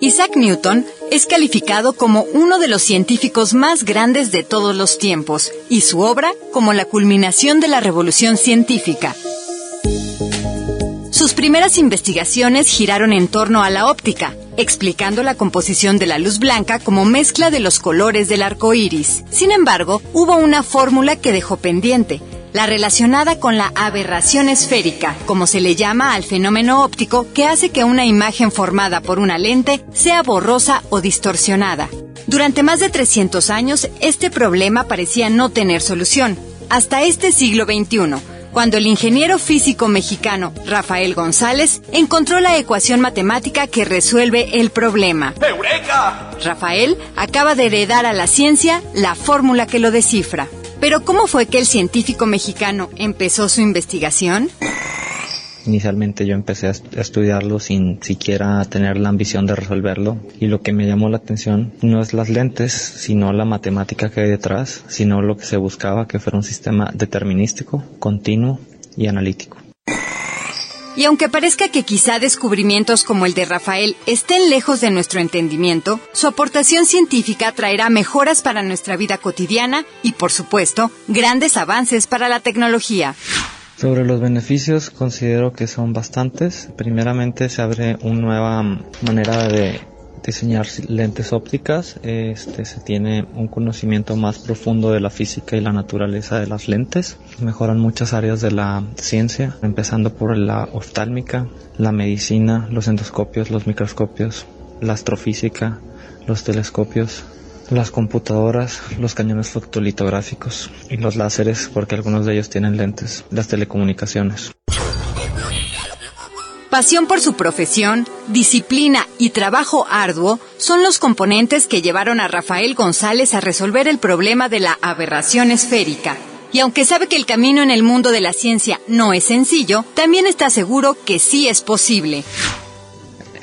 Isaac Newton es calificado como uno de los científicos más grandes de todos los tiempos y su obra como la culminación de la revolución científica. Sus primeras investigaciones giraron en torno a la óptica, explicando la composición de la luz blanca como mezcla de los colores del arco iris. Sin embargo, hubo una fórmula que dejó pendiente, la relacionada con la aberración esférica, como se le llama al fenómeno óptico que hace que una imagen formada por una lente sea borrosa o distorsionada. Durante más de 300 años, este problema parecía no tener solución, hasta este siglo XXI, cuando el ingeniero físico mexicano Rafael González encontró la ecuación matemática que resuelve el problema. ¡Eureka! Rafael acaba de heredar a la ciencia la fórmula que lo descifra. Pero ¿cómo fue que el científico mexicano empezó su investigación? Inicialmente yo empecé a estudiarlo sin siquiera tener la ambición de resolverlo y lo que me llamó la atención no es las lentes, sino la matemática que hay detrás, sino lo que se buscaba que fuera un sistema determinístico, continuo y analítico. Y aunque parezca que quizá descubrimientos como el de Rafael estén lejos de nuestro entendimiento, su aportación científica traerá mejoras para nuestra vida cotidiana y, por supuesto, grandes avances para la tecnología. Sobre los beneficios considero que son bastantes. Primeramente se abre una nueva manera de diseñar lentes ópticas, este, se tiene un conocimiento más profundo de la física y la naturaleza de las lentes. Mejoran muchas áreas de la ciencia, empezando por la oftálmica, la medicina, los endoscopios, los microscopios, la astrofísica, los telescopios, las computadoras, los cañones fotolitográficos y los láseres, porque algunos de ellos tienen lentes, las telecomunicaciones. Pasión por su profesión, disciplina y trabajo arduo son los componentes que llevaron a Rafael González a resolver el problema de la aberración esférica. Y aunque sabe que el camino en el mundo de la ciencia no es sencillo, también está seguro que sí es posible.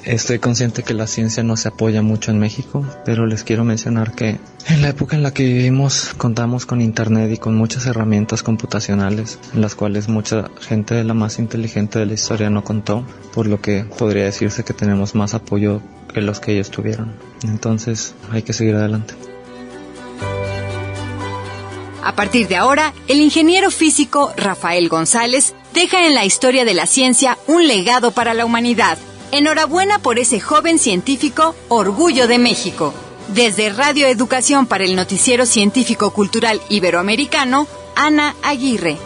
Estoy consciente que la ciencia no se apoya mucho en México, pero les quiero mencionar que en la época en la que vivimos contamos con Internet y con muchas herramientas computacionales, las cuales mucha gente de la más inteligente de la historia no contó, por lo que podría decirse que tenemos más apoyo que los que ellos tuvieron. Entonces hay que seguir adelante. A partir de ahora, el ingeniero físico Rafael González deja en la historia de la ciencia un legado para la humanidad Enhorabuena por ese joven científico, orgullo de México. Desde Radio Educación para el Noticiero Científico Cultural Iberoamericano, Ana Aguirre.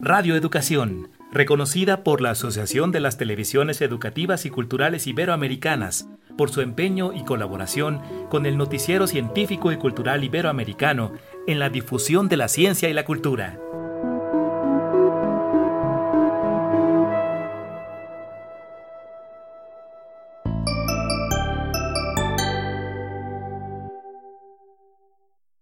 Radio Educación, reconocida por la Asociación de las Televisiones Educativas y Culturales Iberoamericanas por su empeño y colaboración con el Noticiero Científico y Cultural Iberoamericano en la difusión de la ciencia y la cultura.